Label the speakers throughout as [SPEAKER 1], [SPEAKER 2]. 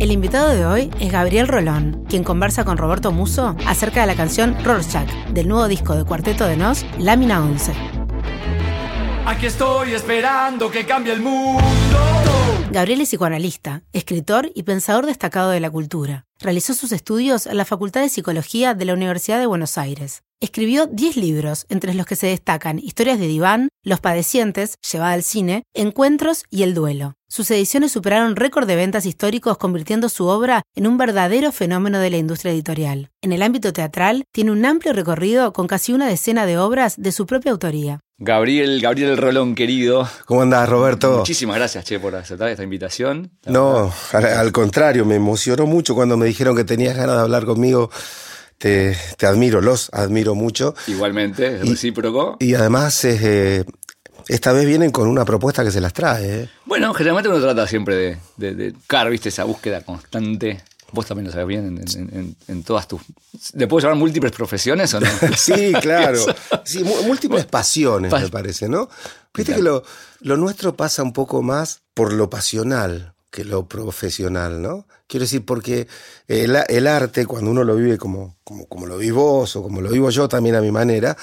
[SPEAKER 1] El invitado de hoy es Gabriel Rolón, quien conversa con Roberto Muso acerca de la canción Rorschach, del nuevo disco de Cuarteto de Nos, Lámina 11.
[SPEAKER 2] Aquí estoy esperando que cambie el mundo.
[SPEAKER 1] Gabriel es psicoanalista, escritor y pensador destacado de la cultura. Realizó sus estudios en la Facultad de Psicología de la Universidad de Buenos Aires. Escribió 10 libros, entre los que se destacan Historias de Diván, Los Padecientes, llevada al cine, Encuentros y El Duelo. Sus ediciones superaron récord de ventas históricos, convirtiendo su obra en un verdadero fenómeno de la industria editorial. En el ámbito teatral, tiene un amplio recorrido con casi una decena de obras de su propia autoría.
[SPEAKER 2] Gabriel, Gabriel Rolón, querido.
[SPEAKER 3] ¿Cómo andás, Roberto?
[SPEAKER 2] Muchísimas gracias, Che, por aceptar esta invitación.
[SPEAKER 3] No, al, al contrario, me emocionó mucho cuando me dijeron que tenías ganas de hablar conmigo te, te, admiro, los admiro mucho.
[SPEAKER 2] Igualmente, recíproco.
[SPEAKER 3] Y, además, eh, esta vez vienen con una propuesta que se las trae. ¿eh?
[SPEAKER 2] Bueno, generalmente uno trata siempre de, de, de claro, viste, esa búsqueda constante. Vos también lo sabes bien en, en, en, en todas tus... ¿Le puedo llamar múltiples profesiones o no?
[SPEAKER 3] sí, claro. Sí, múltiples pasiones, me parece, ¿no? Viste que lo, lo nuestro pasa un poco más por lo pasional que lo profesional, ¿no? Quiero decir, porque el, el arte, cuando uno lo vive como, como, como, lo vivís vos o como lo vivo yo también a mi manera,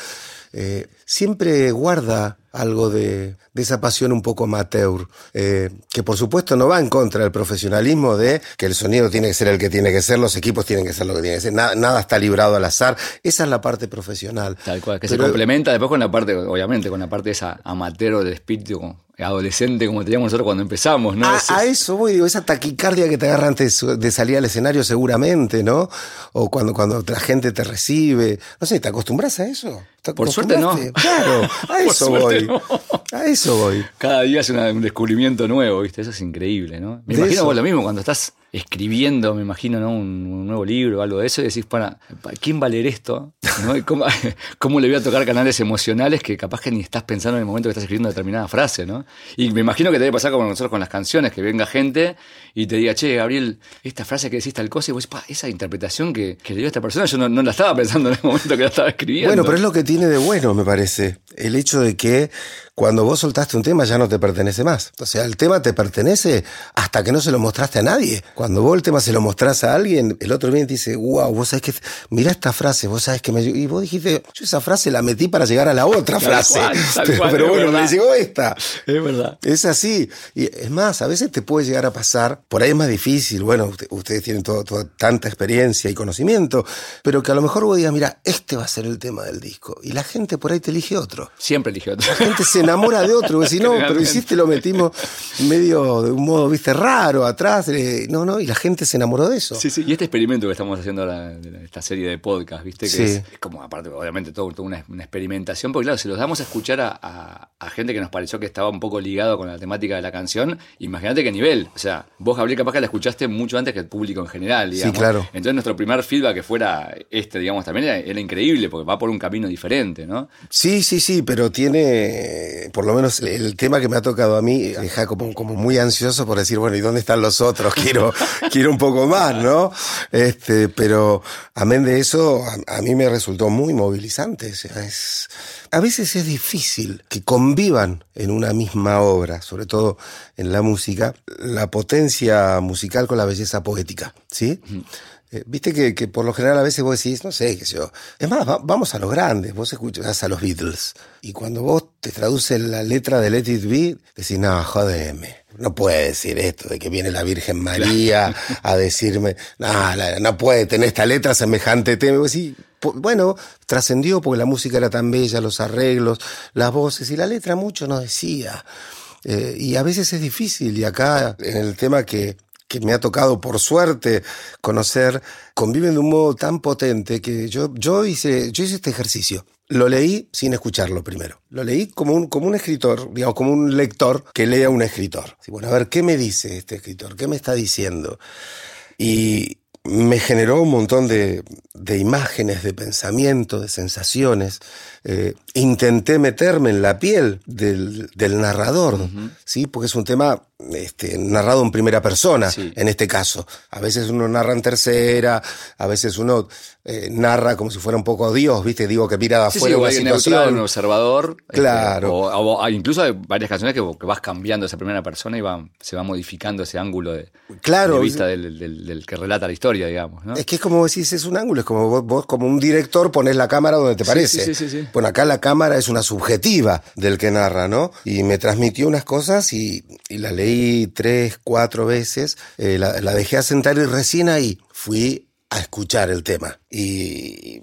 [SPEAKER 3] eh, siempre guarda algo de, de, esa pasión un poco amateur, eh, que por supuesto no va en contra del profesionalismo de que el sonido tiene que ser el que tiene que ser, los equipos tienen que ser lo que tienen que ser, nada, nada está librado al azar, esa es la parte profesional.
[SPEAKER 2] Tal cual, que Pero, se complementa después con la parte, obviamente, con la parte esa amateur del espíritu adolescente como teníamos nosotros cuando empezamos, ¿no?
[SPEAKER 3] A, a, eso voy, digo, esa taquicardia que te agarra antes de salir al escenario seguramente, ¿no? O cuando, cuando la gente te recibe, no sé, ¿te acostumbras a eso?
[SPEAKER 2] Por suerte no.
[SPEAKER 3] Claro, a eso voy. No. A eso voy.
[SPEAKER 2] Cada día es una, un descubrimiento nuevo, ¿viste? Eso es increíble, ¿no? Me de imagino vos lo mismo cuando estás escribiendo, me imagino, ¿no? Un, nuevo libro o algo de eso, y decís, para, ¿quién va a leer esto? ¿No? ¿Cómo, ¿Cómo, le voy a tocar canales emocionales que capaz que ni estás pensando en el momento que estás escribiendo determinada frase, ¿no? Y me imagino que te debe pasar como nosotros con las canciones, que venga gente y te diga, che, Gabriel, esta frase que decís tal cosa, y vos, esa interpretación que, que le dio a esta persona, yo no, no, la estaba pensando en el momento que la estaba escribiendo.
[SPEAKER 3] Bueno, pero es lo que tiene de bueno, me parece. El hecho de que cuando vos soltaste un tema ya no te pertenece más. O sea, el tema te pertenece hasta que no se lo mostraste a nadie. Cuando vos el tema se lo mostrás a alguien, el otro viene y te dice, wow, vos sabés que, mira esta frase, vos sabés que me... Y vos dijiste, yo esa frase la metí para llegar a la otra frase.
[SPEAKER 2] Cual,
[SPEAKER 3] pero,
[SPEAKER 2] cual,
[SPEAKER 3] pero bueno, me llegó esta.
[SPEAKER 2] Es verdad.
[SPEAKER 3] Es así. Y es más, a veces te puede llegar a pasar, por ahí es más difícil, bueno, usted, ustedes tienen todo, todo, tanta experiencia y conocimiento, pero que a lo mejor vos digas, mira, este va a ser el tema del disco. Y la gente por ahí te elige otro.
[SPEAKER 2] Siempre elige otro.
[SPEAKER 3] La gente se enamora de otro, si no, pero hiciste lo metimos medio de un modo, viste, raro atrás, eh, no, no, y la gente se enamoró de eso.
[SPEAKER 2] Sí, sí, y este experimento que estamos haciendo ahora, esta serie de podcast, viste, que
[SPEAKER 3] sí.
[SPEAKER 2] es, es, como, aparte, obviamente, todo, una, una, experimentación, porque claro, si los damos a escuchar a, a, a, gente que nos pareció que estaba un poco ligado con la temática de la canción, imagínate qué nivel, o sea, vos, Gabriel, capaz que la escuchaste mucho antes que el público en general, digamos.
[SPEAKER 3] Sí, claro.
[SPEAKER 2] Entonces nuestro primer feedback que fuera este, digamos, también era, era increíble, porque va por un camino diferente, ¿no?
[SPEAKER 3] Sí, sí, sí, pero tiene, por lo menos el tema que me ha tocado a mí deja como, como muy ansioso por decir, bueno, ¿y dónde están los otros? Quiero, quiero un poco más, ¿no? Este, pero amén de eso, a, a mí me resultó muy movilizante. O sea, es, a veces es difícil que convivan en una misma obra, sobre todo en la música, la potencia musical con la belleza poética, ¿sí? Uh -huh. Eh, Viste que, que, por lo general a veces vos decís, no sé, qué sé yo. Es más, va, vamos a los grandes, vos escuchás a los Beatles. Y cuando vos te traduces la letra de Let It Be, decís, no, jodeme. No puede decir esto de que viene la Virgen María a decirme, no, no puede tener esta letra semejante tema. Vos decís, bueno, trascendió porque la música era tan bella, los arreglos, las voces, y la letra mucho no decía. Eh, y a veces es difícil, y acá en el tema que que me ha tocado por suerte conocer, conviven de un modo tan potente que yo, yo, hice, yo hice este ejercicio. Lo leí sin escucharlo primero. Lo leí como un, como un escritor, digamos, como un lector que lee a un escritor. Bueno, a ver, ¿qué me dice este escritor? ¿Qué me está diciendo? Y me generó un montón de, de imágenes, de pensamientos, de sensaciones. Eh, intenté meterme en la piel del, del narrador, uh -huh. ¿sí? Porque es un tema este, narrado en primera persona, en este caso. A veces uno narra en tercera, a veces uno eh, narra como si fuera un poco Dios, ¿viste? Digo que mira de afuera
[SPEAKER 2] sí, una situación. un observador.
[SPEAKER 3] Este, claro.
[SPEAKER 2] o, incluso hay varias canciones que, vas cambiando esa primera persona y va, se va modificando ese ángulo de,
[SPEAKER 3] claro,
[SPEAKER 2] vista del, que relata la historia, digamos. ¿no?
[SPEAKER 3] Es que es como decís, es un ángulo, es como vos, como un director pones la cámara donde te parece.
[SPEAKER 2] Sí, sí, sí,
[SPEAKER 3] bueno, acá la cámara es una subjetiva del que narra, ¿no? Y me transmitió unas cosas y, la leí tres, cuatro veces, eh, la, la dejé asentar y recién ahí fui a escuchar el tema. Y,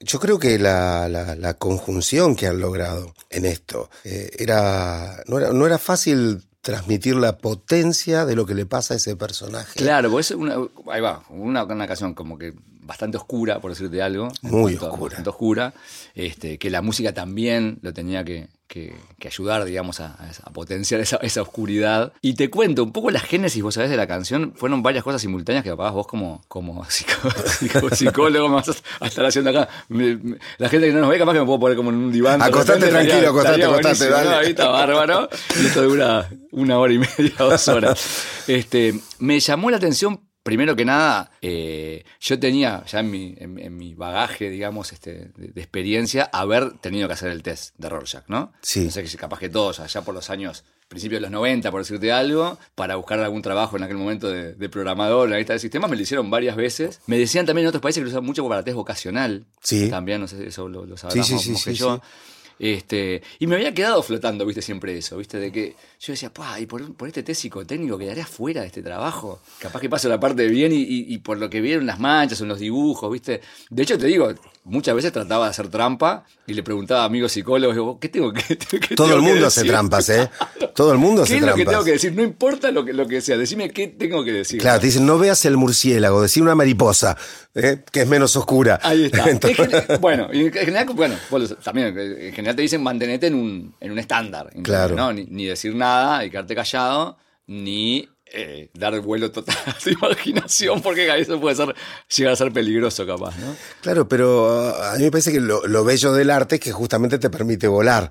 [SPEAKER 3] yo creo que la, conjunción que han logrado en esto eh, era, no era, no era fácil transmitir la potencia de lo que le pasa a ese personaje.
[SPEAKER 2] Claro, pues ahí va, una, una canción como que bastante oscura, por decirte algo.
[SPEAKER 3] Muy oscura.
[SPEAKER 2] Bastante oscura. Este, que la música también lo tenía que, ayudar, digamos, a, potenciar esa, oscuridad. Y te cuento, un poco la génesis, vos sabés, de la canción, fueron varias cosas simultáneas que capaz vos como, como, psicólogo me vas a estar haciendo acá. la gente que no nos ve, capaz que me puedo poner como en un diván.
[SPEAKER 3] Acostate tranquilo, acostate, acostate, dale.
[SPEAKER 2] Ahí está bárbaro. Y esto dura una hora y media, dos horas. Este, me llamó la atención Primero que nada, eh, yo tenía ya en mi, en, mi bagaje, digamos, este, de, experiencia, haber tenido que hacer el test de Rorschach, ¿no?
[SPEAKER 3] Sí.
[SPEAKER 2] No sé, que capaz que todos, allá por los años, principios de los 90, por decirte algo, para buscar algún trabajo en aquel momento de, programador, en la lista de sistemas, me lo hicieron varias veces. Me decían también en otros países que lo usan mucho para test vocacional.
[SPEAKER 3] Sí.
[SPEAKER 2] También, no sé, eso lo, lo sabrás
[SPEAKER 3] sí, sí, sí,
[SPEAKER 2] yo. Este, y me había quedado flotando, viste, siempre eso, viste, de que yo decía, y por, por este test psicotécnico quedaría fuera de este trabajo. Capaz que paso la parte de bien y, por lo que vieron las manchas en los dibujos, viste. De hecho, te digo, muchas veces trataba de hacer trampa y le preguntaba a amigos psicólogos, ¿qué tengo que
[SPEAKER 3] qué Todo el mundo hace trampas, ¿eh? Todo el mundo hace trampas.
[SPEAKER 2] ¿Qué es lo que tengo que decir? No importa lo que, lo que sea, decime qué tengo que decir.
[SPEAKER 3] Claro, te dicen, no veas el murciélago, decir una mariposa, ¿eh? que es menos oscura.
[SPEAKER 2] Ahí está. bueno, en general, bueno, también en general te dicen mantenete en un, en un estándar.
[SPEAKER 3] Claro.
[SPEAKER 2] ¿no? Ni, ni decir nada y quedarte callado, ni eh, dar vuelo total a tu imaginación, porque eso puede ser, llegar a ser peligroso capaz, ¿no?
[SPEAKER 3] Claro, pero uh, a mí me parece que lo, bello del arte es que justamente te permite volar,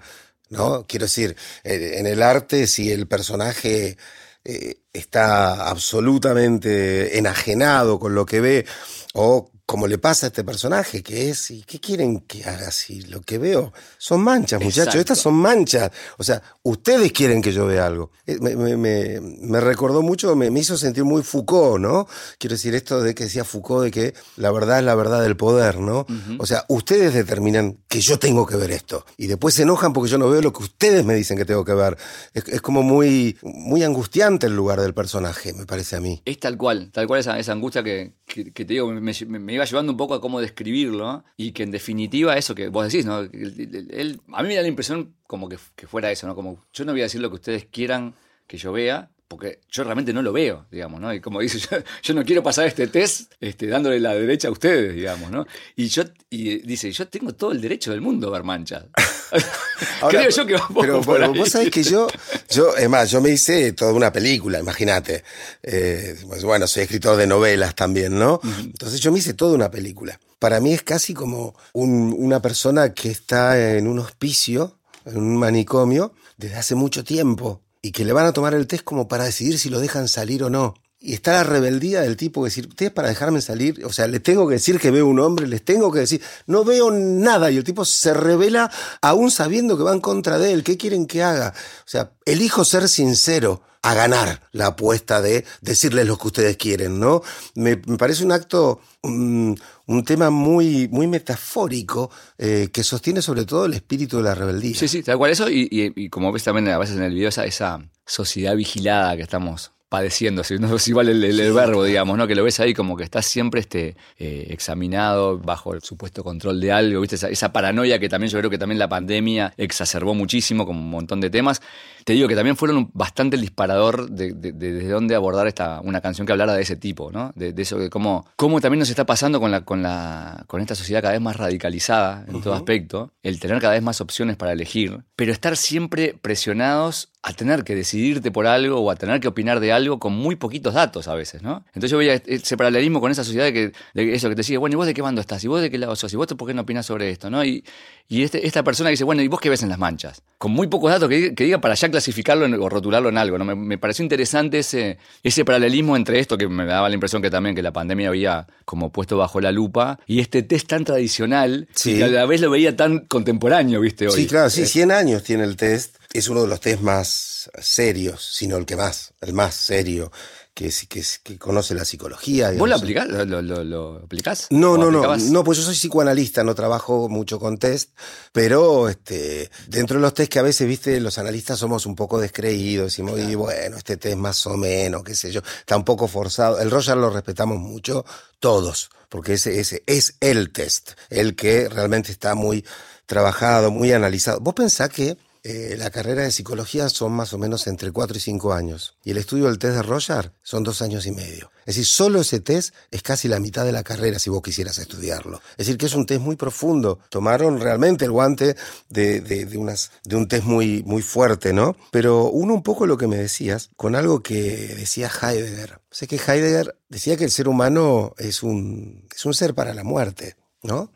[SPEAKER 3] ¿no? Quiero decir, en el arte, si el personaje eh, está absolutamente enajenado con lo que ve, o como le pasa a este personaje, que es, ¿y qué quieren que haga si lo que veo son manchas, muchachos? Estas son manchas. O sea, ustedes quieren que yo vea algo. Eh, me, recordó mucho, me, hizo sentir muy Foucault, ¿no? Quiero decir, esto de que decía Foucault, de que la verdad es la verdad del poder, ¿no? O sea, ustedes determinan que yo tengo que ver esto. Y después se enojan porque yo no veo lo que ustedes me dicen que tengo que ver. Es, como muy, muy angustiante el lugar del personaje, me parece a mí.
[SPEAKER 2] Es tal cual, tal cual esa, esa angustia que, te digo, me, me iba llevando un poco a cómo describirlo y que en definitiva eso que vos decís, ¿no? a mí me da la impresión como que, fuera eso, ¿no? Como yo no voy a decir lo que ustedes quieran que yo vea, porque yo realmente no lo veo, digamos, ¿no? Y como dice, yo, no quiero pasar este test este, dándole la derecha a ustedes, digamos, ¿no? Y yo y dice, yo tengo todo el derecho del mundo a ver manchas. Creo yo que va
[SPEAKER 3] Pero, vos sabés que yo, yo, es más, yo me hice toda una película, imagínate. Eh, pues bueno, soy escritor de novelas también, ¿no? Entonces yo me hice toda una película. Para mí es casi como una persona que está en un hospicio, en un manicomio, desde hace mucho tiempo y que le van a tomar el test como para decidir si lo dejan salir o no. Y está la rebeldía del tipo que decir, ustedes para dejarme salir, o sea, les tengo que decir que veo un hombre, les tengo que decir, no veo nada. Y el tipo se revela aún sabiendo que va en contra de él. ¿Qué quieren que haga? O sea, elijo ser sincero a ganar la apuesta de decirles lo que ustedes quieren, ¿no? Me, parece un acto, un, tema muy, muy metafórico eh, que sostiene sobre todo el espíritu de la rebeldía.
[SPEAKER 2] Sí, sí, tal cual eso, y, como ves también a veces en el video, esa sociedad vigilada que estamos padeciendo, si no es igual el, verbo, digamos, ¿no? Que lo ves ahí como que estás siempre este, eh, examinado bajo el supuesto control de algo, ¿viste? Esa, paranoia que también yo creo que también la pandemia exacerbó muchísimo con un montón de temas. Te digo que también fueron bastante el disparador de, desde dónde abordar esta, una canción que hablara de ese tipo, ¿no? De, eso, de cómo, cómo también nos está pasando con, la, con, la, con esta sociedad cada vez más radicalizada en todo aspecto, el tener cada vez más opciones para elegir, pero estar siempre presionados a tener que decidirte por algo o a tener que opinar de algo con muy poquitos datos a veces, ¿no? Entonces yo veía ese paralelismo con esa sociedad de que de eso que te sigue, bueno, ¿y vos de qué bando estás? ¿Y vos de qué lado sos? ¿Y vos por qué no opinás sobre esto? ¿no? Y, y este, esta persona que dice, bueno, ¿y vos qué ves en las manchas? Con muy pocos datos que, que diga para ya clasificarlo o rotularlo en algo, ¿no? Me, me, pareció interesante ese, ese paralelismo entre esto, que me daba la impresión que también que la pandemia había como puesto bajo la lupa, y este test tan tradicional,
[SPEAKER 3] Sí.
[SPEAKER 2] que a la vez lo veía tan contemporáneo, ¿viste? Hoy.
[SPEAKER 3] Sí, claro, sí,
[SPEAKER 2] Eh,
[SPEAKER 3] 100 años tiene el test. Es uno de los test más serios, sino el que más, el más serio, que, conoce la psicología.
[SPEAKER 2] ¿Vos lo aplicás? ¿Lo, lo, lo- lo aplicás?
[SPEAKER 3] No,
[SPEAKER 2] ¿O
[SPEAKER 3] no, no,
[SPEAKER 2] aplicabas?
[SPEAKER 3] no, pues yo soy psicoanalista, no trabajo mucho con test, pero este, dentro de los test que a veces, viste, los analistas somos un poco descreídos, decimos, y bueno, este test más o menos, qué sé yo, está un poco forzado. El Roger lo respetamos mucho, todos, porque ese, ese es el test, el que realmente está muy trabajado, muy analizado. Vos pensás que eh, la carrera de psicología son más o menos entre 4 y 5 años. Y el estudio del test de Roger son dos años y medio. Es decir, solo ese test es casi la mitad de la carrera si vos quisieras estudiarlo. Es decir, que es un test muy profundo. Tomaron realmente el guante de, de un test muy, muy fuerte, ¿no? Pero uno un poco lo que me decías con algo que decía Heidegger. Sé que Heidegger decía que el ser humano es un, es un ser para la muerte, ¿no?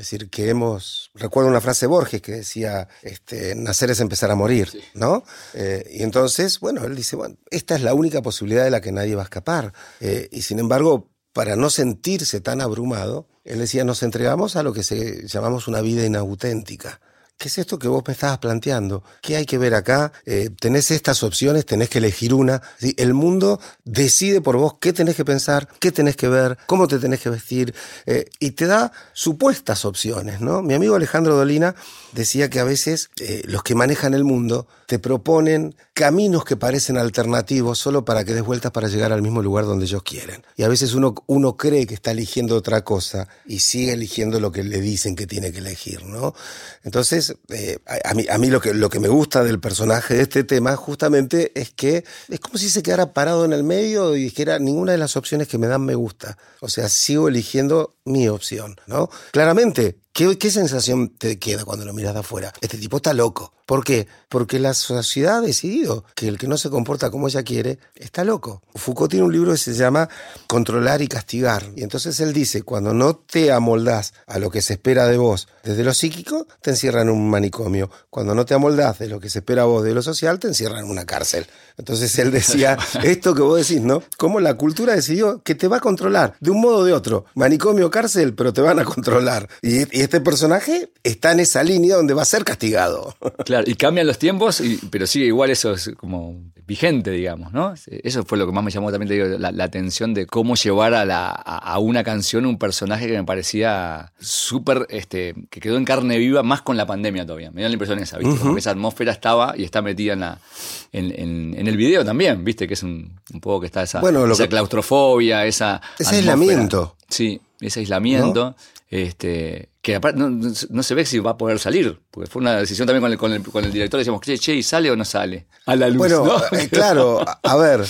[SPEAKER 3] Es decir, que hemos. Recuerdo una frase de Borges que decía: este, nacer es empezar a morir, ¿no? Eh, y entonces, bueno, él dice: bueno, esta es la única posibilidad de la que nadie va a escapar. Eh, y sin embargo, para no sentirse tan abrumado, él decía: nos entregamos a lo que se, llamamos una vida inauténtica. ¿Qué es esto que vos me estabas planteando? ¿Qué hay que ver acá? Eh, tenés estas opciones, tenés que elegir una. El mundo decide por vos qué tenés que pensar, qué tenés que ver, cómo te tenés que vestir, eh, y te da supuestas opciones, ¿no? Mi amigo Alejandro Dolina decía que a veces eh, los que manejan el mundo te proponen caminos que parecen alternativos solo para que des vueltas para llegar al mismo lugar donde ellos quieren. Y a veces uno, uno cree que está eligiendo otra cosa y sigue eligiendo lo que le dicen que tiene que elegir, ¿no? Entonces, eh, a, mí, a mí lo, que, lo que me gusta del personaje de este tema justamente es que es como si se quedara parado en el medio y dijera ninguna de las opciones que me dan me gusta. O sea, sigo eligiendo mi opción, ¿no? Claramente, ¿Qué, ¿Qué, sensación te queda cuando lo miras de afuera? Este tipo está loco. ¿Por qué? Porque la sociedad ha decidido que el que no se comporta como ella quiere está loco. Foucault tiene un libro que se llama Controlar y Castigar. Y entonces él dice, cuando no te amoldás a lo que se espera de vos desde lo psíquico, te encierran en un manicomio. Cuando no te amoldás de lo que se espera vos de lo social, te encierran en una cárcel. Entonces él decía, esto que vos decís, ¿no? Cómo la cultura decidió que te va a controlar de un modo o de otro. Manicomio, cárcel, pero te van a controlar. Y, y este personaje está en esa línea donde va a ser castigado.
[SPEAKER 2] Claro, y cambian los tiempos, y, pero sigue igual eso es como vigente, digamos, ¿no? Eso fue lo que más me llamó también te digo, la, la, atención de cómo llevar a, la, a, una canción un personaje que me parecía súper, este, que quedó en carne viva más con la pandemia todavía. Me dio la impresión esa, ¿viste? Uh -huh. Como que esa atmósfera estaba y está metida en, la, en, en, en, el video también, ¿viste? Que es un, un poco que está esa,
[SPEAKER 3] bueno,
[SPEAKER 2] esa
[SPEAKER 3] que,
[SPEAKER 2] claustrofobia, esa...
[SPEAKER 3] Ese aislamiento.
[SPEAKER 2] Sí, ese aislamiento. ¿No? Este, que aparte no, no, no, se ve si va a poder salir, porque fue una decisión también con el, con el, con el director, decíamos, che, che, ¿y sale o no sale? A la luz.
[SPEAKER 3] Bueno,
[SPEAKER 2] ¿no?
[SPEAKER 3] eh, claro, a, ver,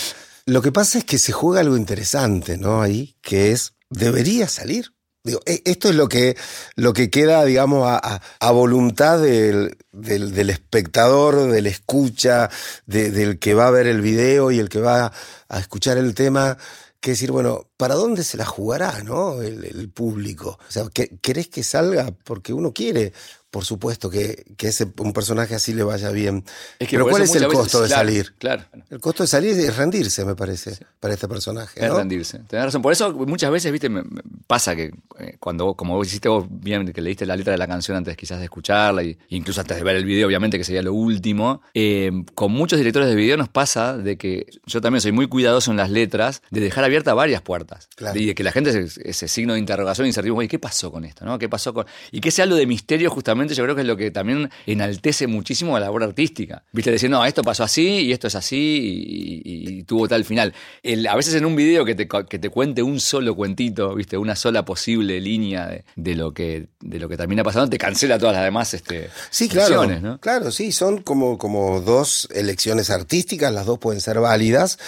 [SPEAKER 3] lo que pasa es que se juega algo interesante, ¿no? Ahí, que es, ¿debería salir? Digo, e, esto es lo que, lo que queda, digamos, a, a, a voluntad del, del, del, espectador, del escucha, de, del que va a ver el video y el que va a escuchar el tema que decir, bueno, ¿para dónde se la jugará, no? El, público. O sea, ¿querés que salga? Porque uno quiere, por supuesto, que, que ese, un personaje así le vaya bien.
[SPEAKER 2] Es que
[SPEAKER 3] Pero ¿cuál es el costo
[SPEAKER 2] veces,
[SPEAKER 3] de
[SPEAKER 2] claro,
[SPEAKER 3] salir?
[SPEAKER 2] Claro.
[SPEAKER 3] El costo de salir es rendirse, me parece, sí. para este personaje.
[SPEAKER 2] Es
[SPEAKER 3] ¿no?
[SPEAKER 2] rendirse. Tenés razón. Por eso muchas veces, viste, me, me pasa que eh, cuando vos, como vos hiciste vos bien, que leíste la letra de la canción antes quizás de escucharla, y, incluso antes de ver el video, obviamente, que sería lo último, eh, con muchos directores de video nos pasa de que yo también soy muy cuidadoso en las letras, de dejar abiertas varias puertas.
[SPEAKER 3] Claro.
[SPEAKER 2] Y de que la gente, ese, ese signo de interrogación, incertidumbre, ¿qué pasó con esto? ¿no? ¿Qué pasó con...? Y que sea algo de misterio, justamente, yo creo que es lo que también enaltece muchísimo a la obra artística. Viste, decir, no, esto pasó así y esto es así y, y, y tuvo tal final. El, a veces en un video que te, que te cuente un solo cuentito, viste, una sola posible línea de, de, lo, que, de lo que termina pasando, te cancela todas las demás este,
[SPEAKER 3] sí, claro,
[SPEAKER 2] ¿no?
[SPEAKER 3] Claro, sí, son como, como dos elecciones artísticas, las dos pueden ser válidas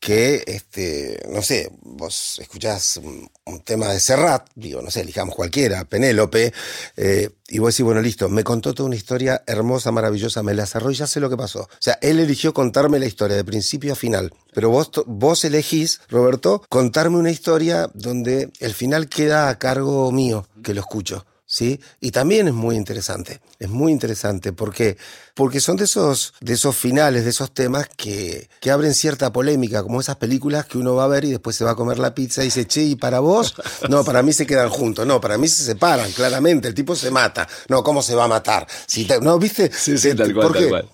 [SPEAKER 3] que, este, no sé, vos escuchás un, tema de Serrat, digo, no sé, elijamos cualquiera, Penélope, eh, y vos decís, bueno, listo, me contó toda una historia hermosa, maravillosa, me la cerró y ya sé lo que pasó. O sea, él eligió contarme la historia de principio a final, pero vos, vos elegís, Roberto, contarme una historia donde el final queda a cargo mío, que lo escucho. ¿Sí? Y también es muy interesante, es muy interesante porque, porque son de esos, de esos finales, de esos temas que, que abren cierta polémica, como esas películas que uno va a ver y después se va a comer la pizza y dice, che, ¿y para vos? No, para mí se quedan juntos, no, para mí se separan, claramente, el tipo se mata. No, ¿cómo se va a matar? Si no, ¿viste?
[SPEAKER 2] Sí, sí, tal cual, tal cual.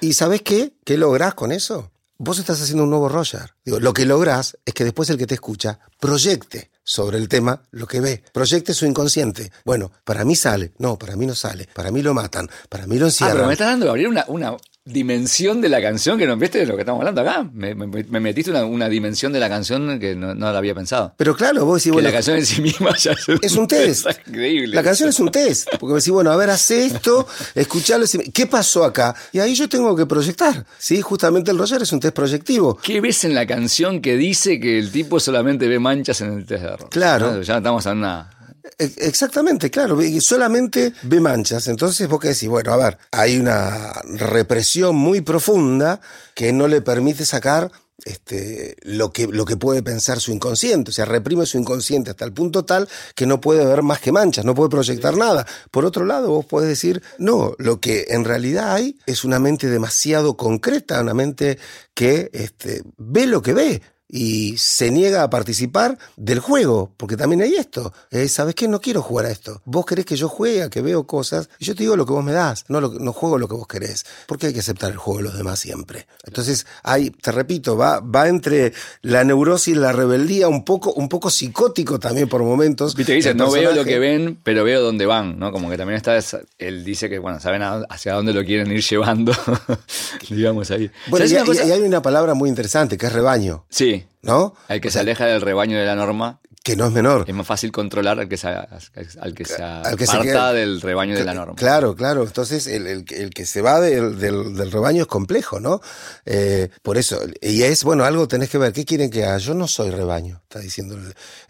[SPEAKER 3] ¿Y sabes qué? ¿Qué lográs con eso? Vos estás haciendo un nuevo Roger. Digo, lo que lográs es que después el que te escucha proyecte sobre el tema lo que ve. Proyecte su inconsciente. Bueno, para mí sale. No, para mí no sale. Para mí lo matan. Para mí lo encierran. Ah,
[SPEAKER 2] pero me estás dando abrir una, una dimensión de la canción que no viste de lo que estamos hablando acá. Me, metiste una, dimensión de la canción que no, la había pensado.
[SPEAKER 3] Pero claro, vos decís, bueno.
[SPEAKER 2] la canción en sí misma ya
[SPEAKER 3] es un, test.
[SPEAKER 2] increíble.
[SPEAKER 3] La canción es un test. Porque me decís, bueno, a ver, hace esto, escuchalo. ¿Qué pasó acá? Y ahí yo tengo que proyectar. Sí, justamente el Roger es un test proyectivo.
[SPEAKER 2] ¿Qué ves en la canción que dice que el tipo solamente ve manchas en el test de error?
[SPEAKER 3] Claro.
[SPEAKER 2] Ya estamos en una
[SPEAKER 3] e, exactamente, claro, solamente ve manchas. Entonces vos que decís, bueno, a ver, hay una represión muy profunda que no le permite sacar este, lo, que, lo que puede pensar su inconsciente, o sea, reprime su inconsciente hasta el punto tal que no puede ver más que manchas, no puede proyectar nada. Por otro lado, vos podés decir, no, lo que en realidad hay es una mente demasiado concreta, una mente que este, ve lo que ve, y se niega a participar del juego, porque también hay esto. Eh, ¿Sabes qué? No quiero jugar a esto. Vos querés que yo juegue, a que veo cosas, y yo te digo lo que vos me das, no, no juego lo que vos querés, porque hay que aceptar el juego de los demás siempre. Entonces, hay, te repito, va, va entre la neurosis y la rebeldía, un poco, un poco psicótico también por momentos.
[SPEAKER 2] Viste, dice, no veo lo que ven, pero veo dónde van, ¿no? Como que también está, él dice que, bueno, saben hacia dónde lo quieren ir llevando, digamos ahí.
[SPEAKER 3] Bueno, y, y hay una palabra muy interesante, que es rebaño.
[SPEAKER 2] Sí.
[SPEAKER 3] ¿No?
[SPEAKER 2] El que se aleja del rebaño de la norma
[SPEAKER 3] que no es menor.
[SPEAKER 2] Es más fácil controlar al que se, al que se aparta del rebaño de la norma.
[SPEAKER 3] Claro, claro. Entonces, el, el, que se va del, del, rebaño es complejo, ¿no? Eh, por eso, y es, bueno, algo tenés que ver. ¿Qué quieren que haga? Yo no soy rebaño, está diciendo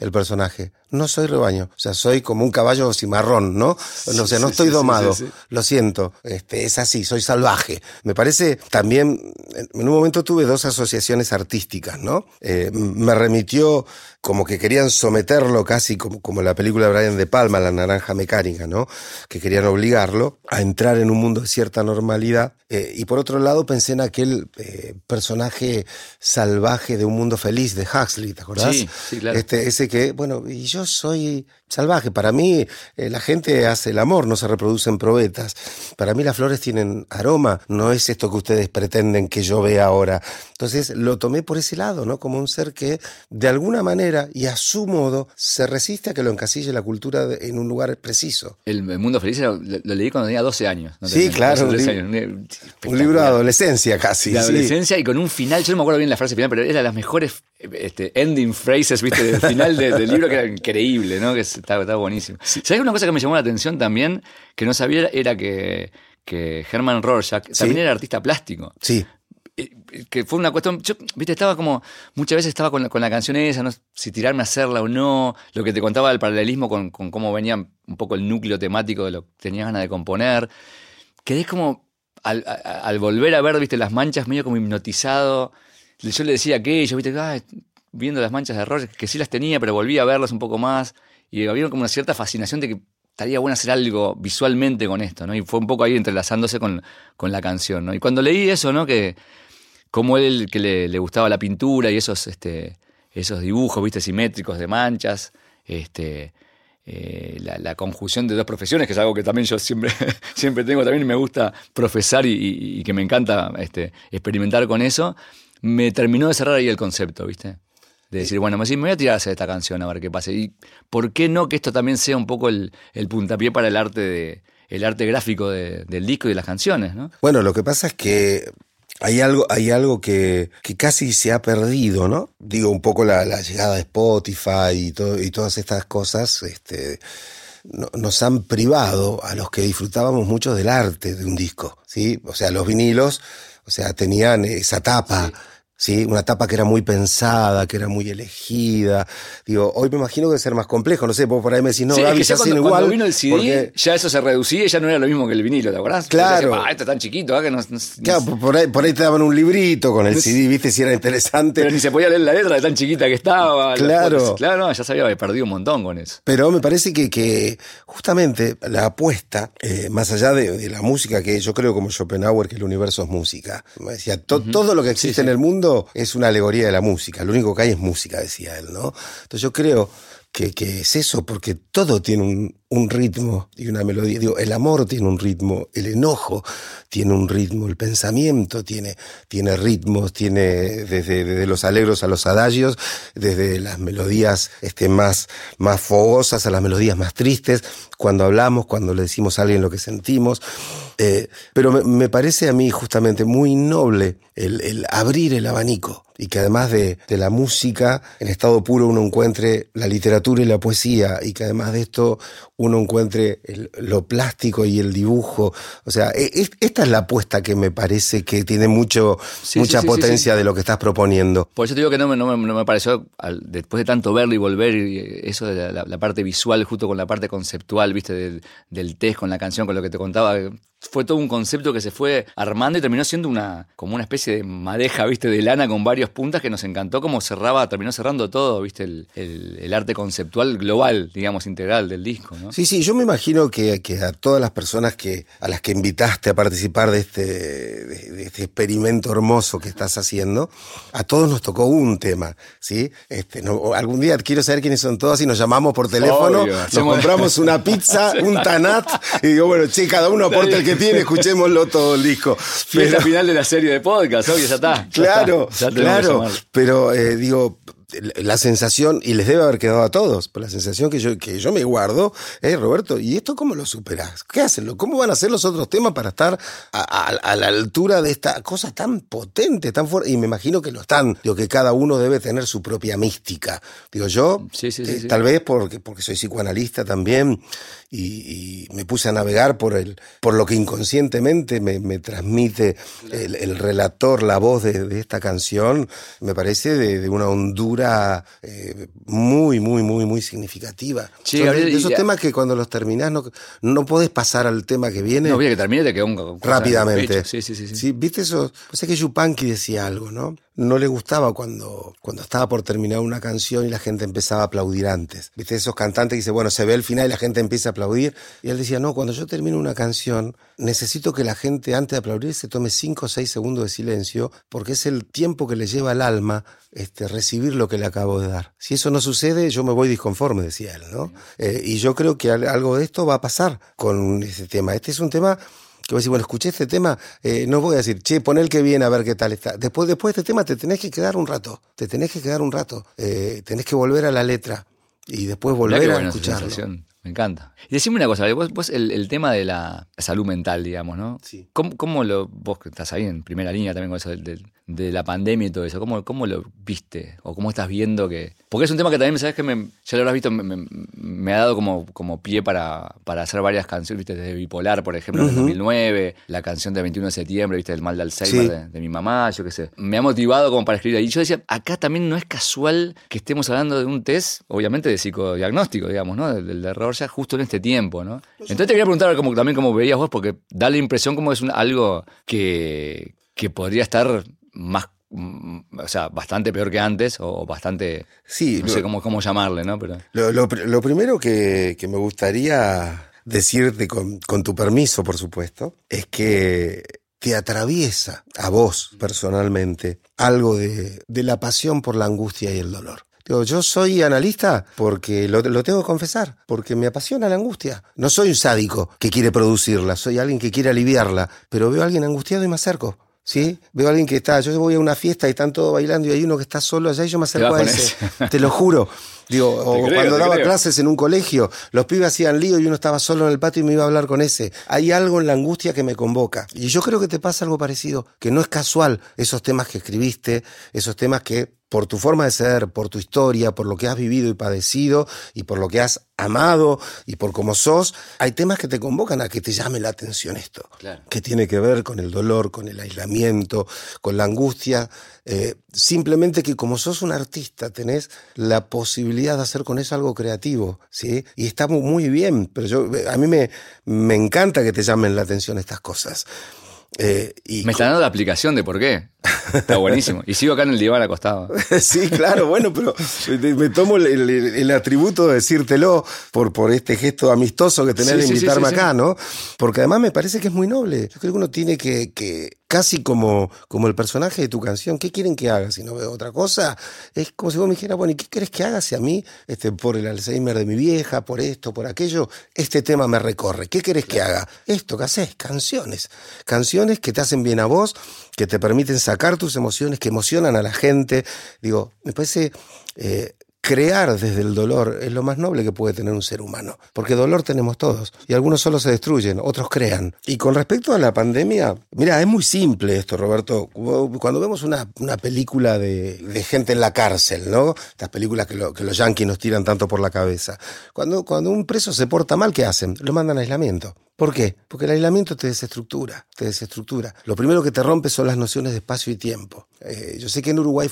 [SPEAKER 3] el, personaje. No soy rebaño. O sea, soy como un caballo cimarrón, ¿no? o sea, no estoy domado. Lo siento. Este, es así, soy salvaje. Me parece también, en un momento tuve dos asociaciones artísticas, ¿no? Eh, me remitió como que querían someterlo casi como, como la película de Brian De Palma, La Naranja Mecánica, ¿no? Que querían obligarlo a entrar en un mundo de cierta normalidad. Eh, y por otro lado pensé en aquel eh, personaje salvaje de Un Mundo Feliz de Huxley, ¿te acordás?
[SPEAKER 2] Sí, sí, claro.
[SPEAKER 3] Este, ese que, bueno, y yo soy salvaje. Para mí eh, la gente hace el amor, no se reproducen probetas. Para mí las flores tienen aroma, no es esto que ustedes pretenden que yo vea ahora. Entonces lo tomé por ese lado, ¿no? Como un ser que de alguna manera y a su modo se resiste a que lo encasille la cultura en un lugar preciso.
[SPEAKER 2] El, Mundo Feliz lo, leí cuando tenía 12 años.
[SPEAKER 3] sí, claro. Un, libro de adolescencia casi.
[SPEAKER 2] De adolescencia y con un final, yo no me acuerdo bien la frase final, pero era de las mejores este, ending phrases, viste, del final del libro que era increíble, ¿no? Que estaba, buenísimo. ¿Sabes una cosa que me llamó la atención también? Que no sabía era que, que Herman Rorschach también era artista plástico.
[SPEAKER 3] Sí
[SPEAKER 2] que fue una cuestión, yo, viste, estaba como, muchas veces estaba con la, con la canción esa, no si tirarme a hacerla o no, lo que te contaba del paralelismo con, cómo venía un poco el núcleo temático de lo que tenías ganas de componer, quedé como, al, volver a ver, viste, las manchas medio como hipnotizado, yo le decía aquello, viste, viendo las manchas de errores, que sí las tenía, pero volví a verlas un poco más, y había como una cierta fascinación de que estaría bueno hacer algo visualmente con esto, ¿no? Y fue un poco ahí entrelazándose con, con la canción, ¿no? Y cuando leí eso, ¿no? Que como él que le, gustaba la pintura y esos, este, esos dibujos, viste, simétricos de manchas, este, eh, la, conjunción de dos profesiones, que es algo que también yo siempre, siempre tengo, también me gusta profesar y, que me encanta este, experimentar con eso, me terminó de cerrar ahí el concepto, ¿viste? De decir, bueno, me voy a tirar a hacer esta canción a ver qué pasa. Y por qué no que esto también sea un poco el, puntapié para el arte de, el arte gráfico del disco y de las canciones, ¿no?
[SPEAKER 3] Bueno, lo que pasa es que hay algo, hay algo que, que, casi se ha perdido, ¿no? Digo, un poco la, llegada de Spotify y, todo, y todas estas cosas, este, nos han privado a los que disfrutábamos mucho del arte de un disco, ¿sí? O sea, los vinilos, o sea, tenían esa tapa. Una etapa que era muy pensada, que era muy elegida. Digo, hoy me imagino que debe ser más complejo, no sé, vos por ahí me decís, no,
[SPEAKER 2] Sí, es
[SPEAKER 3] Gaby,
[SPEAKER 2] que
[SPEAKER 3] se
[SPEAKER 2] ya cuando,
[SPEAKER 3] igual.
[SPEAKER 2] cuando vino el CD,
[SPEAKER 3] porque-
[SPEAKER 2] ya eso se reducía y ya no era lo mismo que el vinilo, ¿te acordás?
[SPEAKER 3] Claro.
[SPEAKER 2] "Ah, esto es tan chiquito, ¿ah? que no, no-
[SPEAKER 3] Claro, por ahí, por ahí te daban un librito con el CD, viste, si era interesante.
[SPEAKER 2] pero ni se podía leer la letra de tan chiquita que estaba.
[SPEAKER 3] Claro.
[SPEAKER 2] Claro, no, ya se había perdido un montón con eso.
[SPEAKER 3] Pero me parece que, que justamente la apuesta, eh, más allá de, de la música, que yo creo como Schopenhauer que el universo es música. Me decía, to- todo lo que existe en el mundo es una alegoría de la música. Lo único que hay es música, decía él, ¿no? Entonces yo creo que, que es eso, porque todo tiene un, un ritmo y una melodía. Digo, el amor tiene un ritmo, el enojo tiene un ritmo, el pensamiento tiene, tiene ritmos, tiene desde, desde los alegros a los adagios, desde las melodías este, más, más fogosas a las melodías más tristes, cuando hablamos, cuando le decimos a alguien lo que sentimos. Eh, pero me, me parece a mí justamente muy noble el, el abrir el abanico y que además de, de la música en estado puro uno encuentre la literatura y la poesía y que además de esto uno encuentre el- lo plástico y el dibujo. O sea, e- es- esta es la apuesta que me parece que tiene mucho,
[SPEAKER 2] Sí,
[SPEAKER 3] mucha
[SPEAKER 2] sí, sí, sí,
[SPEAKER 3] potencia de lo que estás proponiendo.
[SPEAKER 2] Por eso te digo que no me, no me, no me pareció, al- después de tanto verlo y volver, y, eh, eso de la, la- la parte visual justo con la parte conceptual, viste, del, del test con la canción, con lo que te contaba, fue todo un concepto que se fue armando y terminó siendo una como una especie de madeja, viste, de lana con varios puntas que nos encantó como cerraba, terminó cerrando todo, viste, el, el- el arte conceptual global, digamos, integral del disco, ¿no?
[SPEAKER 3] Sí, sí, yo me imagino que, que a todas las personas que, a las que invitaste a participar de este, de, de este experimento hermoso que estás haciendo, a todos nos tocó un tema, ¿sí? Este, no, algún día quiero saber quiénes son todos y nos llamamos por teléfono,
[SPEAKER 2] Obvio,
[SPEAKER 3] nos compramos una pizza, un tanat, y digo, bueno, che, cada uno aporta el que tiene, escuchémoslo todo el disco.
[SPEAKER 2] Fiesta final de la serie de podcast, obvio, ya está. ya
[SPEAKER 3] Claro,
[SPEAKER 2] está, ya
[SPEAKER 3] claro. Pero eh, digo, la sensación, y les debe haber quedado a todos, pero la sensación que yo, que yo me guardo es, Roberto, ¿y esto cómo lo superás? ¿Qué hacen? ¿Cómo van a hacer los otros temas para estar a, a- a la altura de esta cosa tan potente, tan fuerte? Y me imagino que lo están. Digo, que cada uno debe tener su propia mística. Digo, yo,
[SPEAKER 2] Sí, sí, sí,
[SPEAKER 3] eh,
[SPEAKER 2] sí.
[SPEAKER 3] tal vez porque, porque soy psicoanalista también, y, y me puse a navegar por, el, por lo que inconscientemente me, me transmite el, el relator, la voz de, de esta canción, me parece de, de una hondura eh, muy, muy, muy, muy significativa.
[SPEAKER 2] Sí,
[SPEAKER 3] Son de,
[SPEAKER 2] Gabriel,
[SPEAKER 3] de
[SPEAKER 2] y
[SPEAKER 3] esos temas que cuando los terminás no, no podés pasar al tema que viene.
[SPEAKER 2] No, mira que termine te quedó un
[SPEAKER 3] Rápidamente.
[SPEAKER 2] Sí, sí, sí. sí.
[SPEAKER 3] viste eso. Pues es que Yupanqui decía algo, ¿no? No le gustaba cuando, cuando estaba por terminar una canción y la gente empezaba a aplaudir antes. Viste esos cantantes que dicen, bueno, se ve el final y la gente empieza a aplaudir. Y él decía, no, cuando yo termino una canción, necesito que la gente antes de aplaudir se tome cinco o seis segundos de silencio, porque es el tiempo que le lleva al alma este, recibir lo que le acabo de dar. Si eso no sucede, yo me voy disconforme, decía él, ¿no? Eh, y yo creo que al- algo de esto va a pasar con ese tema. Este es un tema que vos decís, bueno, escuché este tema, eh, no voy a decir, che, pon el que viene a ver qué tal está. Después, después de este tema te tenés que quedar un rato, te tenés que quedar un rato, eh, tenés que volver a la letra y después volver a escucharlo.
[SPEAKER 2] sensación. Me encanta. Y decime una cosa, vos, vos el, el tema de la salud mental, digamos, ¿no?
[SPEAKER 3] Sí.
[SPEAKER 2] ¿Cómo, cómo lo, vos que estás ahí en primera línea también con eso del- del- de, la pandemia y todo eso, ¿cómo, cómo lo viste? ¿O cómo estás viendo que...? Porque es un tema que también, ¿sabes que me, Ya lo habrás visto, me, me- me ha dado como, como pie para, para hacer varias canciones, ¿viste? Desde Bipolar, por ejemplo, en 2009, la canción de 21 de septiembre, ¿viste? El mal de Alzheimer
[SPEAKER 3] Sí.
[SPEAKER 2] de, de mi mamá, yo qué sé. Me ha motivado como para escribir. Y yo decía, acá también no es casual que estemos hablando de un test, obviamente de psicodiagnóstico, digamos, ¿no? Del, error ya justo en este tiempo, ¿no? Entonces te quería preguntar como, también cómo veías vos, porque da la impresión como es un, algo que, que podría estar más, mm, o sea, bastante peor que antes, o bastante,
[SPEAKER 3] Sí,
[SPEAKER 2] no
[SPEAKER 3] lo-
[SPEAKER 2] sé cómo, cómo llamarle, ¿no? Pero...
[SPEAKER 3] Lo, lo pr- lo primero que, que me gustaría decirte, con, con tu permiso, por supuesto, es que te atraviesa a vos personalmente algo de, de la pasión por la angustia y el dolor. Digo, yo soy analista porque lo, lo tengo que confesar, porque me apasiona la angustia. No soy un sádico que quiere producirla, soy alguien que quiere aliviarla, pero veo a alguien angustiado y me acerco. ¿Sí? Veo a alguien que está, yo voy a una fiesta y están todos bailando y hay uno que está solo allá y yo me acerco a ese.
[SPEAKER 2] ese.
[SPEAKER 3] Te lo juro. Digo, o
[SPEAKER 2] creo,
[SPEAKER 3] cuando daba
[SPEAKER 2] creo.
[SPEAKER 3] clases en un colegio, los pibes hacían lío y uno estaba solo en el patio y me iba a hablar con ese. Hay algo en la angustia que me convoca. Y yo creo que te pasa algo parecido, que no es casual esos temas que escribiste, esos temas que por tu forma de ser, por tu historia, por lo que has vivido y padecido y por lo que has amado y por cómo sos, hay temas que te convocan a que te llame la atención esto, que tiene que ver con el dolor, con el aislamiento, con la angustia, eh, simplemente que como sos un artista tenés la posibilidad de hacer con eso algo creativo, ¿sí? Y está muy bien, pero yo, a mí me, me encanta que te llamen la atención estas cosas.
[SPEAKER 2] Eh, y me está dando la aplicación de por qué. Está buenísimo. Y sigo acá en el diván acostado.
[SPEAKER 3] sí, claro, bueno, pero me tomo el, atributo de decírtelo por, por este gesto amistoso que tenés de invitarme acá, ¿no? Porque además me parece que es muy noble. Yo creo que uno tiene que, que casi como, como el personaje de tu canción, ¿qué quieren que haga si no veo otra cosa? Es como si vos me dijeras, bueno, ¿y qué querés que haga si a mí, este, por el Alzheimer de mi vieja, por esto, por aquello, este tema me recorre? ¿Qué querés que haga? Esto ¿qué haces, canciones. Canciones que te hacen bien a vos, que te permiten sacar tus emociones, que emocionan a la gente. Digo, me parece eh, crear desde el dolor es lo más noble que puede tener un ser humano, porque dolor tenemos todos, y algunos solo se destruyen, otros crean. Y con respecto a la pandemia, mira, es muy simple esto, Roberto. Cuando vemos una, película de, gente en la cárcel, ¿no? Estas películas que, que los yanquis nos tiran tanto por la cabeza. Cuando, cuando un preso se porta mal, ¿qué hacen? Lo mandan a aislamiento. ¿Por qué? Porque el aislamiento te desestructura, te desestructura. Lo primero que te rompe son las nociones de espacio y tiempo. Eh, yo sé que en Uruguay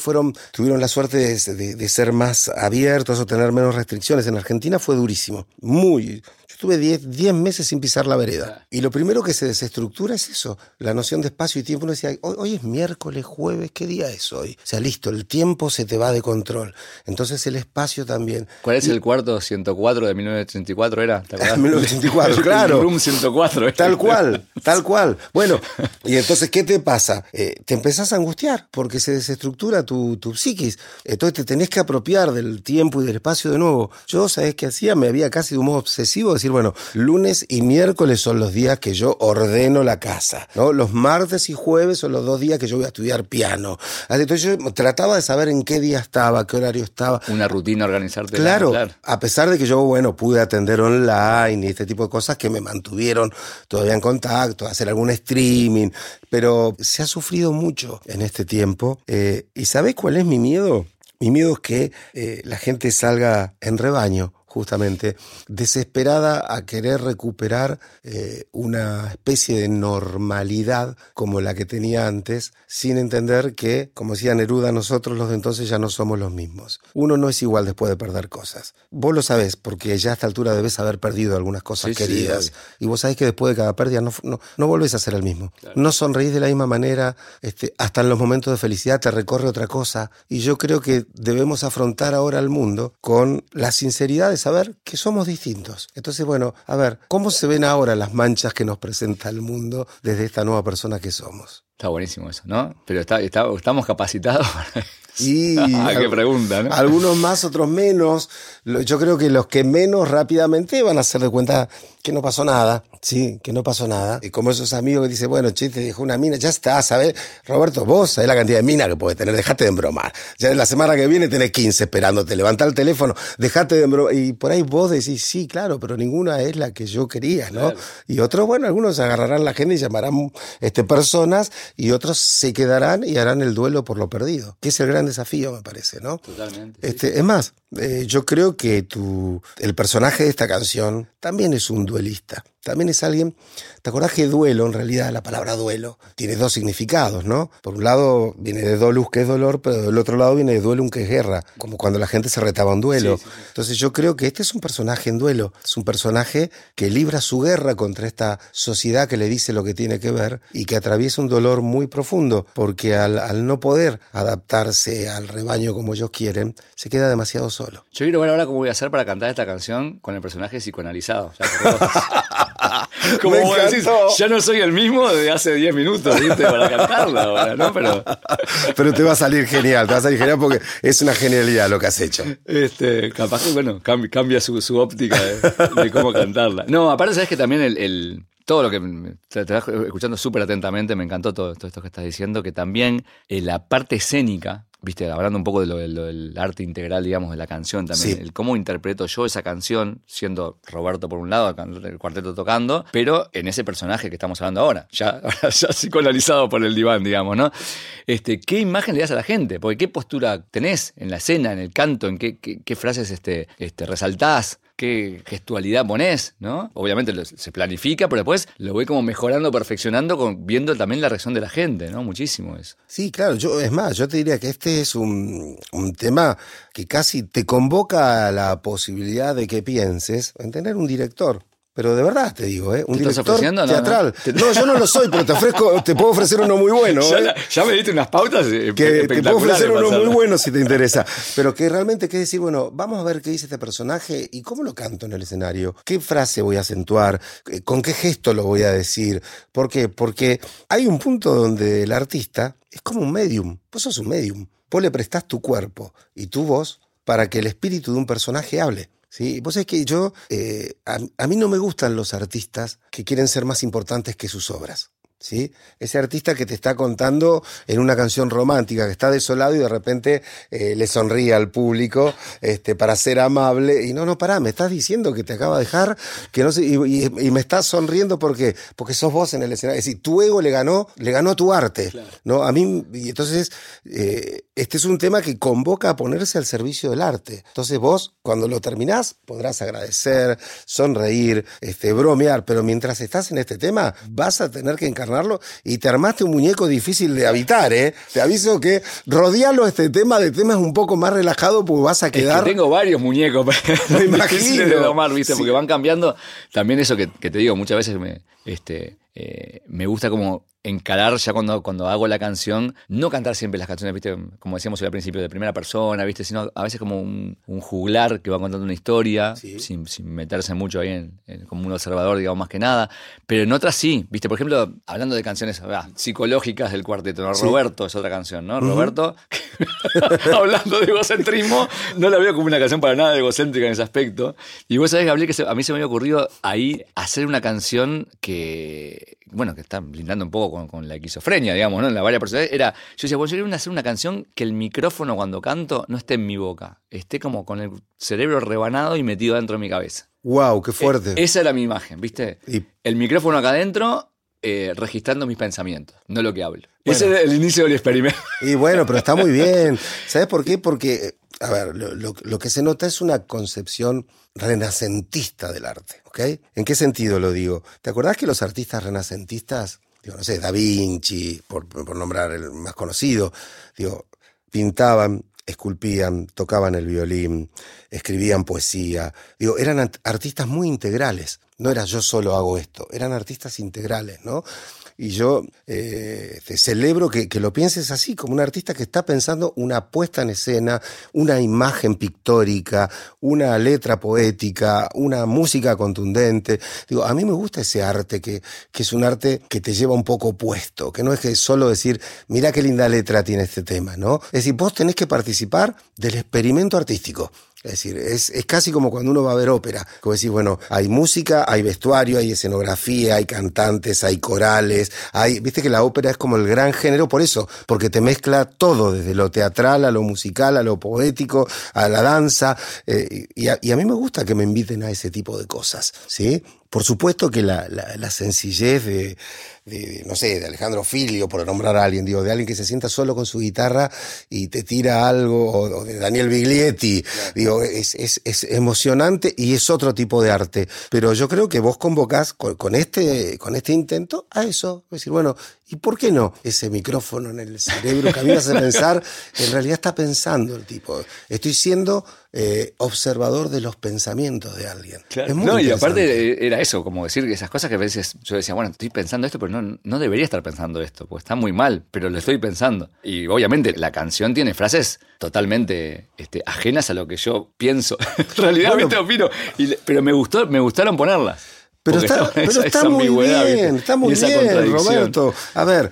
[SPEAKER 3] tuvieron la suerte de, ser más abiertos o tener menos restricciones. En Argentina fue durísimo, muy. Estuve 10 meses sin pisar la vereda. Y lo primero que se desestructura es eso, la noción de espacio y tiempo. Uno decía, hoy, hoy es miércoles, jueves, ¿qué día es hoy? O sea, listo, el tiempo se te va de control. Entonces el espacio también.
[SPEAKER 2] ¿Cuál es el cuarto 104 de 1984 era?
[SPEAKER 3] ¿Te 1984, claro.
[SPEAKER 2] 104.
[SPEAKER 3] Tal cual, tal cual. Bueno, y entonces, ¿qué te pasa? Eh, te empezás a angustiar porque se desestructura tu, tu psiquis. Entonces te tenés que apropiar del tiempo y del espacio de nuevo. Yo, ¿sabés qué hacía? Me había casi de un modo obsesivo decir, bueno, lunes y miércoles son los días que yo ordeno la casa, ¿no? Los martes y jueves son los dos días que yo voy a estudiar piano. Entonces yo trataba de saber en qué día estaba, qué horario estaba.
[SPEAKER 2] Una rutina organizarte.
[SPEAKER 3] Claro, claro, a pesar de que yo, bueno, pude atender online y este tipo de cosas que me mantuvieron todavía en contacto, hacer algún streaming, pero se ha sufrido mucho en este tiempo. Eh, ¿Y sabes cuál es mi miedo? Mi miedo es que eh, la gente salga en rebaño justamente, desesperada a querer recuperar eh, una especie de normalidad como la que tenía antes, sin entender que, como decía Neruda, nosotros los de entonces ya no somos los mismos. Uno no es igual después de perder cosas. Vos lo sabés, porque ya a esta altura debes haber perdido algunas cosas queridas. y vos sabés que después de cada pérdida no, no, volvés a ser el mismo. No sonreís de la misma manera, este, hasta en los momentos de felicidad te recorre otra cosa. Y yo creo que debemos afrontar ahora al mundo con la sinceridad de saber que somos distintos. Entonces, bueno, a ver, ¿cómo se ven ahora las manchas que nos presenta el mundo desde esta nueva persona que somos?
[SPEAKER 2] Está buenísimo eso, ¿no? Pero está, estamos capacitados para
[SPEAKER 3] y
[SPEAKER 2] ah, qué pregunta, ¿no?
[SPEAKER 3] Algunos más, otros menos. Yo creo que los que menos rápidamente van a hacer de cuenta que no pasó nada, sí, que no pasó nada. Y como esos amigos que dicen, bueno, che, te dejó una mina, ya está, ¿sabes? Roberto, vos sabés la cantidad de mina que puedes tener, dejate de embromar. Ya la semana que viene tenés 15 esperándote, levanta el teléfono, dejate de embromar. Y por ahí vos decís, sí, claro, pero ninguna es la que yo quería, ¿no? Y otros, bueno, algunos agarrarán la gente y llamarán este, personas, y otros se quedarán y harán el duelo por lo perdido, que es el gran desafío, me parece, ¿no?
[SPEAKER 2] Totalmente.
[SPEAKER 3] Este, Es más, eh, yo creo que tu, el personaje de esta canción también es un duelista. También es alguien, ¿te acordás que duelo, en realidad la palabra duelo, tiene dos significados, ¿no? Por un lado viene de dolus, que es dolor, pero del otro lado viene de duelo, que es guerra, como cuando la gente se retaba en duelo. Entonces yo creo que este es un personaje en duelo, es un personaje que libra su guerra contra esta sociedad que le dice lo que tiene que ver y que atraviesa un dolor muy profundo, porque al, al no poder adaptarse al rebaño como ellos quieren, se queda demasiado solo.
[SPEAKER 2] Yo quiero ver ahora cómo voy a hacer para cantar esta canción con el personaje psicoanalizado. Como ya no soy el mismo de hace 10 minutos, ¿viste? Para cantarla ahora, ¿no? Pero...
[SPEAKER 3] Pero te va a salir genial, te va a salir genial porque es una genialidad lo que has hecho.
[SPEAKER 2] Este, capaz que, bueno, cambia, su, óptica de, cómo cantarla. No, aparte, sabes que también el, todo lo que te, te vas escuchando súper atentamente, me encantó todo, esto que estás diciendo, que también eh, la parte escénica viste, hablando un poco de lo, del arte integral, digamos, de la canción también, el cómo interpreto yo esa canción, siendo Roberto por un lado, el cuarteto tocando, pero en ese personaje que estamos hablando ahora, ya, ya psicoanalizado por el diván, digamos, ¿no? Este, ¿Qué imagen le das a la gente? Porque qué postura tenés en la escena, en el canto, en qué, qué, frases este, este, resaltás qué gestualidad ponés, ¿no? Obviamente se planifica, pero después lo voy como mejorando, perfeccionando, viendo también la reacción de la gente, ¿no? Muchísimo eso.
[SPEAKER 3] Sí, claro, yo, es más, yo te diría que este es un, un tema que casi te convoca a la posibilidad de que pienses en tener un director. Pero de verdad te digo, ¿eh? un director teatral. No, yo no lo soy, pero te ofrezco, te puedo ofrecer uno muy bueno.
[SPEAKER 2] ¿eh? Ya, me diste unas pautas.
[SPEAKER 3] Eh, que te puedo ofrecer uno muy bueno si te interesa. Pero que realmente que decir, bueno, vamos a ver qué dice este personaje y cómo lo canto en el escenario. ¿Qué frase voy a acentuar? Eh, ¿Con qué gesto lo voy a decir? ¿Por qué? Porque hay un punto donde el artista es como un medium. Vos sos un medium. Vos le prestás tu cuerpo y tu voz para que el espíritu de un personaje hable. ¿Sí? Vos sabés que yo, eh, a, mí no me gustan los artistas que quieren ser más importantes que sus obras. ¿Sí? Ese artista que te está contando en una canción romántica, que está desolado y de repente eh, le sonríe al público este, para ser amable. Y no, no, pará, me estás diciendo que te acaba de dejar, que no sé, y, me estás sonriendo porque, porque sos vos en el escenario. Es decir, tu ego le ganó, le ganó a tu arte. ¿no? A mí, y entonces, eh, este es un tema que convoca a ponerse al servicio del arte. Entonces vos, cuando lo terminás, podrás agradecer, sonreír, este, bromear, pero mientras estás en este tema, vas a tener que y te armaste un muñeco difícil de habitar, ¿eh? Te aviso que rodealo este tema de temas un poco más relajado porque vas a quedar...
[SPEAKER 2] tengo varios muñecos me imagino. de domar, ¿viste? Porque van cambiando. También eso que, que te digo, muchas veces me, este, eh, me gusta como encarar ya cuando, cuando hago la canción, no cantar siempre las canciones, ¿viste? como decíamos al principio, de primera persona, ¿viste? sino a veces como un, juglar que va contando una historia, sin, meterse mucho ahí en, como un observador, digamos, más que nada. Pero en otras sí, ¿viste? Por ejemplo, hablando de canciones ah, psicológicas del cuarteto, ¿no? Roberto es otra canción, ¿no? Roberto, hablando de egocentrismo, no la veo como una canción para nada egocéntrica en ese aspecto. Y vos sabés, Gabriel, que a mí se me había ocurrido ahí hacer una canción que bueno, que está blindando un poco con, la esquizofrenia, digamos, ¿no? En la varias personas. Era, yo decía, bueno, yo hacer una canción que el micrófono cuando canto no esté en mi boca, esté como con el cerebro rebanado y metido dentro de mi cabeza.
[SPEAKER 3] ¡Wow! ¡Qué fuerte!
[SPEAKER 2] esa era mi imagen, ¿viste? El micrófono acá adentro eh, registrando mis pensamientos, no lo que hablo. Ese es el inicio del experimento.
[SPEAKER 3] Y bueno, pero está muy bien. ¿Sabes por qué? Porque, a ver, lo, que se nota es una concepción renacentista del arte, ¿ok? ¿En qué sentido lo digo? ¿Te acordás que los artistas renacentistas, digo, no sé, Da Vinci, por, por nombrar el más conocido, digo, pintaban, esculpían, tocaban el violín, escribían poesía. Digo, eran artistas muy integrales. No era yo solo hago esto, eran artistas integrales, ¿no? Y yo eh, te celebro que, lo pienses así, como un artista que está pensando una puesta en escena, una imagen pictórica, una letra poética, una música contundente. Digo, a mí me gusta ese arte que, que es un arte que te lleva un poco puesto, que no es que solo decir, mira qué linda letra tiene este tema, ¿no? Es decir, vos tenés que participar del experimento artístico. Es decir, es, casi como cuando uno va a ver ópera. Como decir, bueno, hay música, hay vestuario, hay escenografía, hay cantantes, hay corales, hay. Viste que la ópera es como el gran género por eso, porque te mezcla todo, desde lo teatral a lo musical, a lo poético, a la danza. Eh, y, a, y, a, mí me gusta que me inviten a ese tipo de cosas, ¿sí? Por supuesto que la, la, sencillez de, de, no sé, de Alejandro Filio, por nombrar a alguien, digo, de alguien que se sienta solo con su guitarra y te tira algo, o, de Daniel Biglietti, digo, es, es, es, emocionante y es otro tipo de arte. Pero yo creo que vos convocás con, con, este, con este intento a eso, es decir, bueno, ¿y por qué no? Ese micrófono en el cerebro que a mí me hace pensar, en realidad está pensando el tipo, estoy siendo eh, observador de los pensamientos de alguien.
[SPEAKER 2] no, y aparte era eso, como decir esas cosas que a veces yo decía, bueno, estoy pensando esto, pero no, no debería estar pensando esto, porque está muy mal, pero lo estoy pensando. Y obviamente la canción tiene frases totalmente este, ajenas a lo que yo pienso. en realidad, bueno, opino. pero me gustó, me gustaron ponerlas.
[SPEAKER 3] Pero está, pero está muy bien, está muy bien, Roberto. A ver,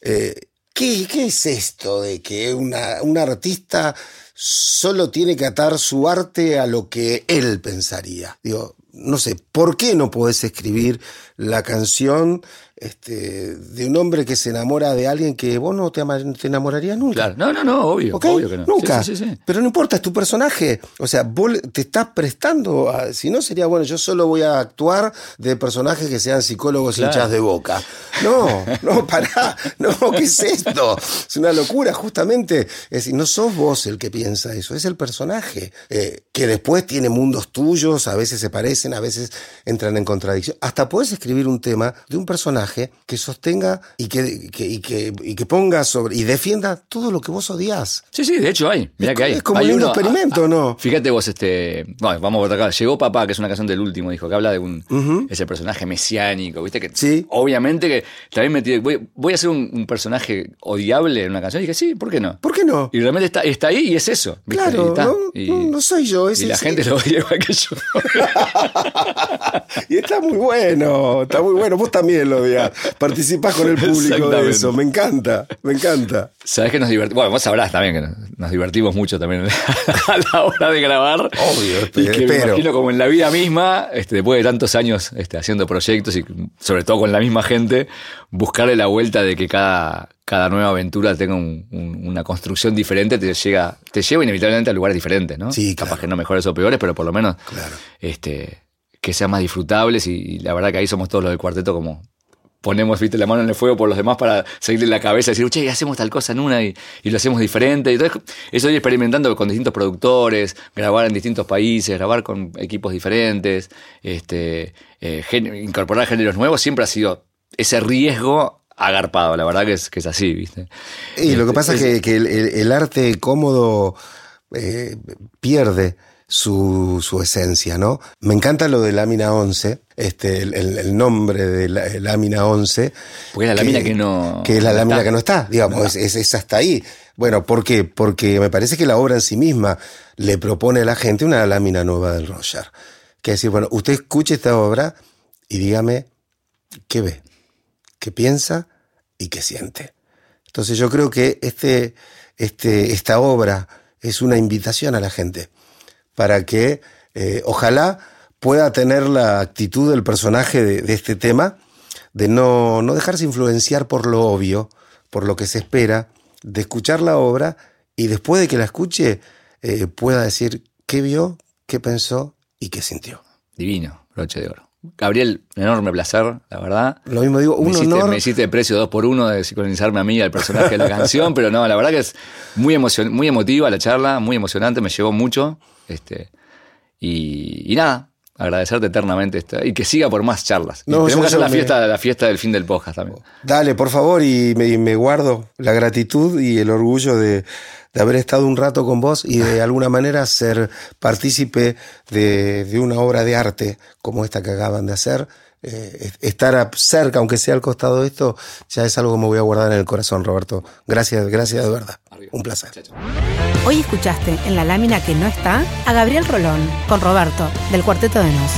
[SPEAKER 3] eh, ¿qué, ¿qué, es esto de que una, un artista solo tiene que atar su arte a lo que él pensaría. Digo, no sé, ¿por qué no podés escribir la canción este, de un hombre que se enamora de alguien que vos no te, te enamorarías nunca.
[SPEAKER 2] Claro. No, no, no, obvio, obvio que no.
[SPEAKER 3] Nunca. Pero no importa, es tu personaje. O sea, vos te estás prestando. A, si no, sería bueno, yo solo voy a actuar de personajes que sean psicólogos hinchas de boca. No, no, pará. No, ¿qué es esto? Es una locura, justamente. Es decir, no sos vos el que piensa eso, es el personaje. Eh, que después tiene mundos tuyos, a veces se parecen, a veces entran en contradicción. Hasta puedes escribir un tema de un personaje que sostenga y que, y que, y que ponga sobre y defienda todo lo que vos odias.
[SPEAKER 2] Sí, sí, de hecho hay. Mira que hay.
[SPEAKER 3] Es como
[SPEAKER 2] hay
[SPEAKER 3] un experimento, ah, ¿no?
[SPEAKER 2] Fíjate vos, este. Bueno, vamos a ver acá. Llegó Papá, que es una canción del último, dijo, que habla de un. Ese personaje mesiánico, ¿viste? Que
[SPEAKER 3] sí.
[SPEAKER 2] Obviamente que también me voy, voy a ser un, personaje odiable en una canción. Y dije, sí, ¿por qué no?
[SPEAKER 3] ¿Por qué no?
[SPEAKER 2] Y realmente está, está ahí y es eso.
[SPEAKER 3] Claro, no, soy yo.
[SPEAKER 2] y la gente lo odia igual que yo.
[SPEAKER 3] y está muy bueno, está muy bueno. Vos también lo odias. Participás con el público de eso. Me encanta, me encanta.
[SPEAKER 2] Sabes que nos divertimos. Bueno, vos sabrás también que nos divertimos mucho también a la hora de grabar.
[SPEAKER 3] Obvio,
[SPEAKER 2] y que me imagino como en la vida misma, este, después de tantos años este, haciendo proyectos y sobre todo con la misma gente, buscarle la vuelta de que cada, cada nueva aventura tenga una construcción diferente, te llega, te lleva inevitablemente a lugares diferentes, ¿no?
[SPEAKER 3] Sí,
[SPEAKER 2] Capaz que no mejores o peores, pero por lo menos este, que sean más disfrutables y, la verdad que ahí somos todos los del cuarteto como ponemos ¿viste, la mano en el fuego por los demás para seguirle la cabeza y decir, che, hacemos tal cosa en una y, lo hacemos diferente. Y entonces, eso ir experimentando con distintos productores, grabar en distintos países, grabar con equipos diferentes, este, eh, incorporar géneros nuevos, siempre ha sido ese riesgo agarpado, la verdad que es, que es así, ¿viste?
[SPEAKER 3] Y lo que pasa es, que, el, arte cómodo eh, pierde su, su, esencia, ¿no? Me encanta lo de lámina 11, este, el, nombre de la, lámina 11.
[SPEAKER 2] Porque es la lámina que no.
[SPEAKER 3] Que es la lámina que no está, digamos, Es, es, hasta ahí. Bueno, ¿por qué? Porque me parece que la obra en sí misma le propone a la gente una lámina nueva del Roger. Que es decir, bueno, usted escuche esta obra y dígame qué ve, qué piensa y qué siente. Entonces yo creo que este, este, esta obra es una invitación a la gente para que eh, ojalá pueda tener la actitud del personaje de, este tema, de no, no, dejarse influenciar por lo obvio, por lo que se espera, de escuchar la obra y después de que la escuche eh, pueda decir qué vio, qué pensó y qué sintió.
[SPEAKER 2] Divino, broche de oro. Gabriel, un enorme placer, la verdad.
[SPEAKER 3] Lo mismo digo, un
[SPEAKER 2] me hiciste,
[SPEAKER 3] honor.
[SPEAKER 2] Me hiciste precio dos por uno de sincronizarme a mí al personaje de la canción, pero no, la verdad que es muy, muy emotiva la charla, muy emocionante, me llevó mucho. Este, y, nada, agradecerte eternamente y que siga por más charlas. tenemos que hacer la, fiesta, la fiesta del fin del podcast también.
[SPEAKER 3] Dale, por favor, y me, guardo la gratitud y el orgullo de, haber estado un rato con vos y de alguna manera ser partícipe de, de una obra de arte como esta que acaban de hacer. Eh, estar cerca, aunque sea al costado de esto, ya es algo que me voy a guardar en el corazón, Roberto. Gracias, gracias de verdad. Un placer.
[SPEAKER 1] Hoy escuchaste en la lámina que no está a Gabriel Rolón con Roberto del Cuarteto de Nos.